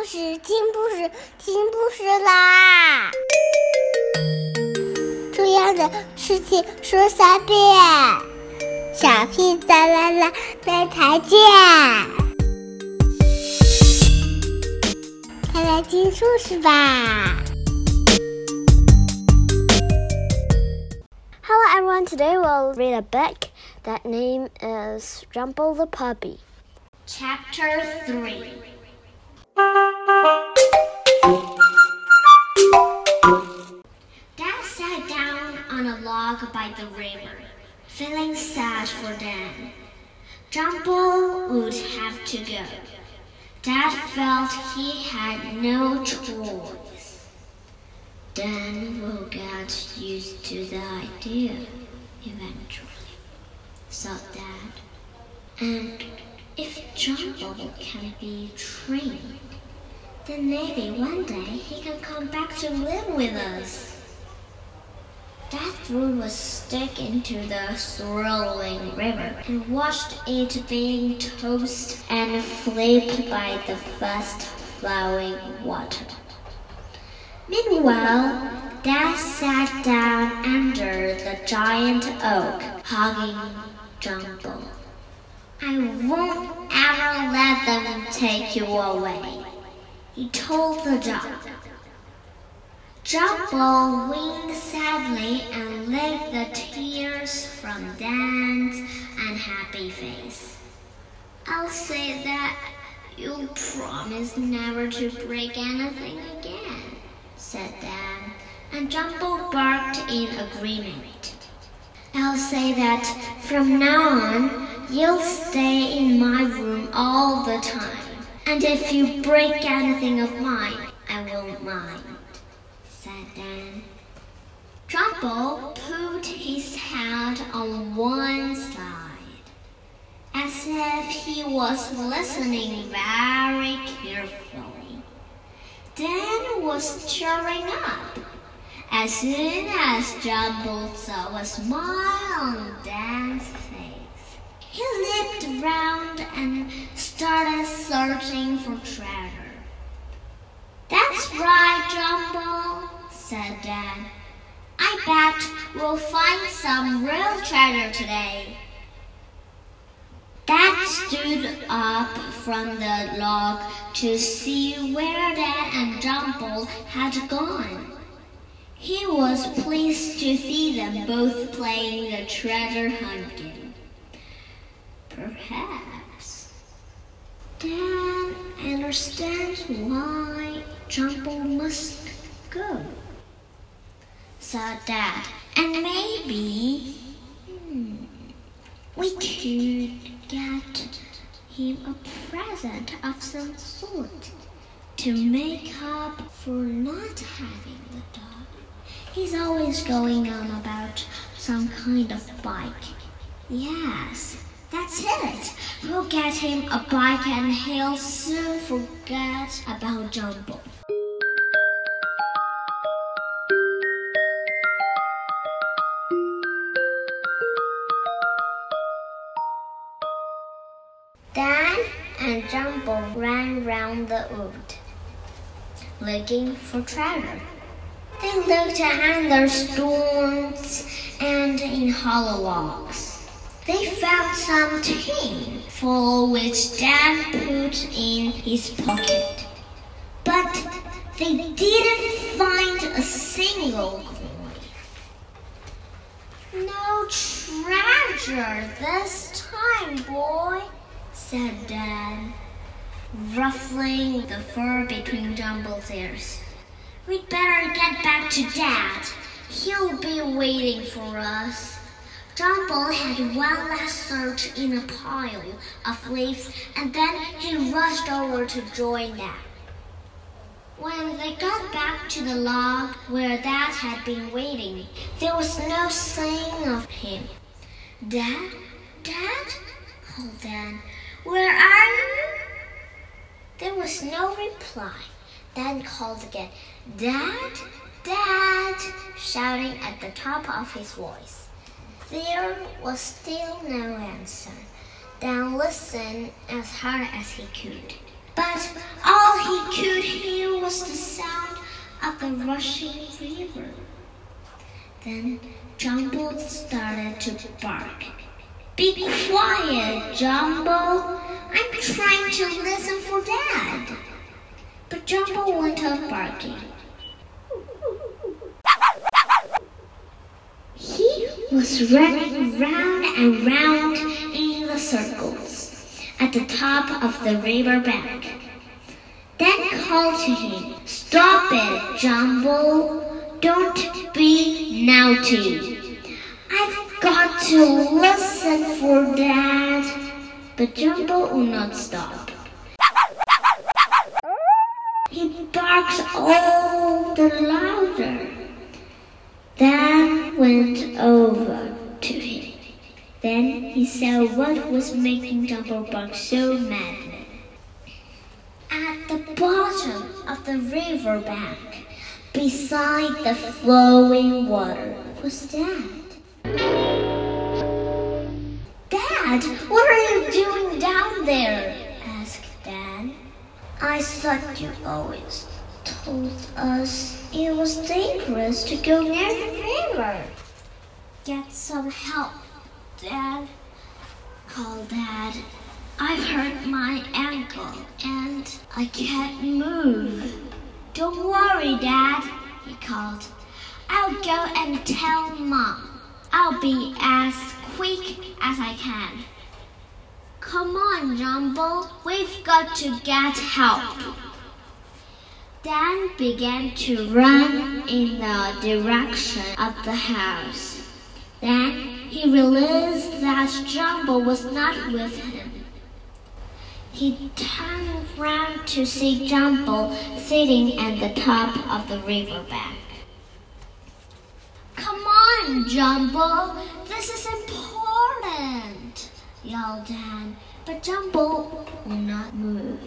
故事，听故事，听故事啦！重要的事情说三遍，小屁哒啦啦，明天见！快来听故事吧！Hello everyone, today we'll read a book that name is Jumble the Puppy. Chapter 3 for Dan. Jumble would have to go. Dad felt he had no choice. Dan will get used to the idea eventually, thought Dad. And if Jumble can be trained, then maybe one day he can come back to live with us. Dad threw a stick into the swirling river and watched it being tossed and flipped by the fast flowing water. Meanwhile, Dad sat down under the giant oak, hugging Jumble. I won't ever let them take you away, he told the dog. Jumble winked sadly and licked the tears from Dan's unhappy face. I'll say that you'll promise never to break anything again, said Dan, and Jumble barked in agreement. I'll say that from now on, You'll stay in my room all the time. And if you break anything of mine, I won't mind, said Dan. Jumble put his head on one side, as if he was listening very carefully. Dan was cheering up. As soon as Jumble saw a smile on Dan's face, he leaped round and started searching for treasure. Right, Jumble, said Dan. I bet we'll find some real treasure today. Dad stood up from the log to see where Dan and Jumble had gone. He was pleased to see them both playing the treasure hunt game. Perhaps. Dan understands why Jumble must go, said Dad. And maybe hmm, we could get him a present of some sort to make up for not having the dog. He's always going on about some kind of bike. Yes, that's it. We'll get him a bike and he'll soon forget about Jumble. Dan and Jumble ran round the wood, looking for treasure. They looked under stones and in hollow logs. They found some tin, for which Dan put in his pocket. But they didn't find a single coin. No treasure this time, boy, said Dan, ruffling the fur between Jumble's ears. We'd better get back to Dad. He'll be waiting for us. Jumble had one last search in a pile of leaves and then he rushed over to join Dad. When they got back to the log where Dad had been waiting, there was no sign of him. Dad? Dad? called Dan. Where are you? There was no reply. Dan called again. Dad? Dad! shouting at the top of his voice. There was still no answer. Dan listened as hard as he could. But all he could hear was the sound of a rushing river. Then Jumble started to bark. Be quiet, Jumble. I'm trying to listen for Dad. But Jumble went on barking. He was running round and round in the circles at the top of the river bank. Then called to him, Stop it, Jumbo. Don't be naughty. I've got to listen for Dad. But Jumble will not stop. He barks all the louder. Dan went over to him. Then he saw what was making Jumble bark so madly. At the bottom of the river bank, beside the flowing water, was Dad. Dad, what are you doing down there? asked Dan. I thought you always told us it was dangerous to go near the river. Get some help, Dad, called Dad. I've hurt my ankle and I can't move. Don't worry, Dad, he called. I'll go and tell Mom. I'll be as quick as I can. Come on, Jumble. We've got to get help. Dan began to run in the direction of the house. Then he realized that Jumble was not with him. He turned round to see Jumble sitting at the top of the riverbank. Come on, Jumble. This is yelled Dan. But Jumble will not move.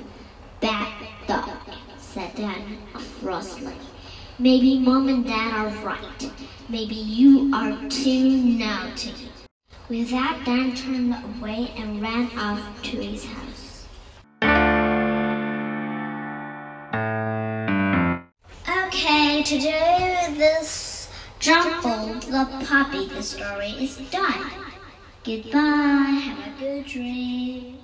Bad dog, said Dan crossly. Maybe Mom and Dad are right. Maybe you are too naughty. With that, Dan turned away and ran off to his house. Okay, today this Jumble the puppy the story is done. Goodbye, have a good dream.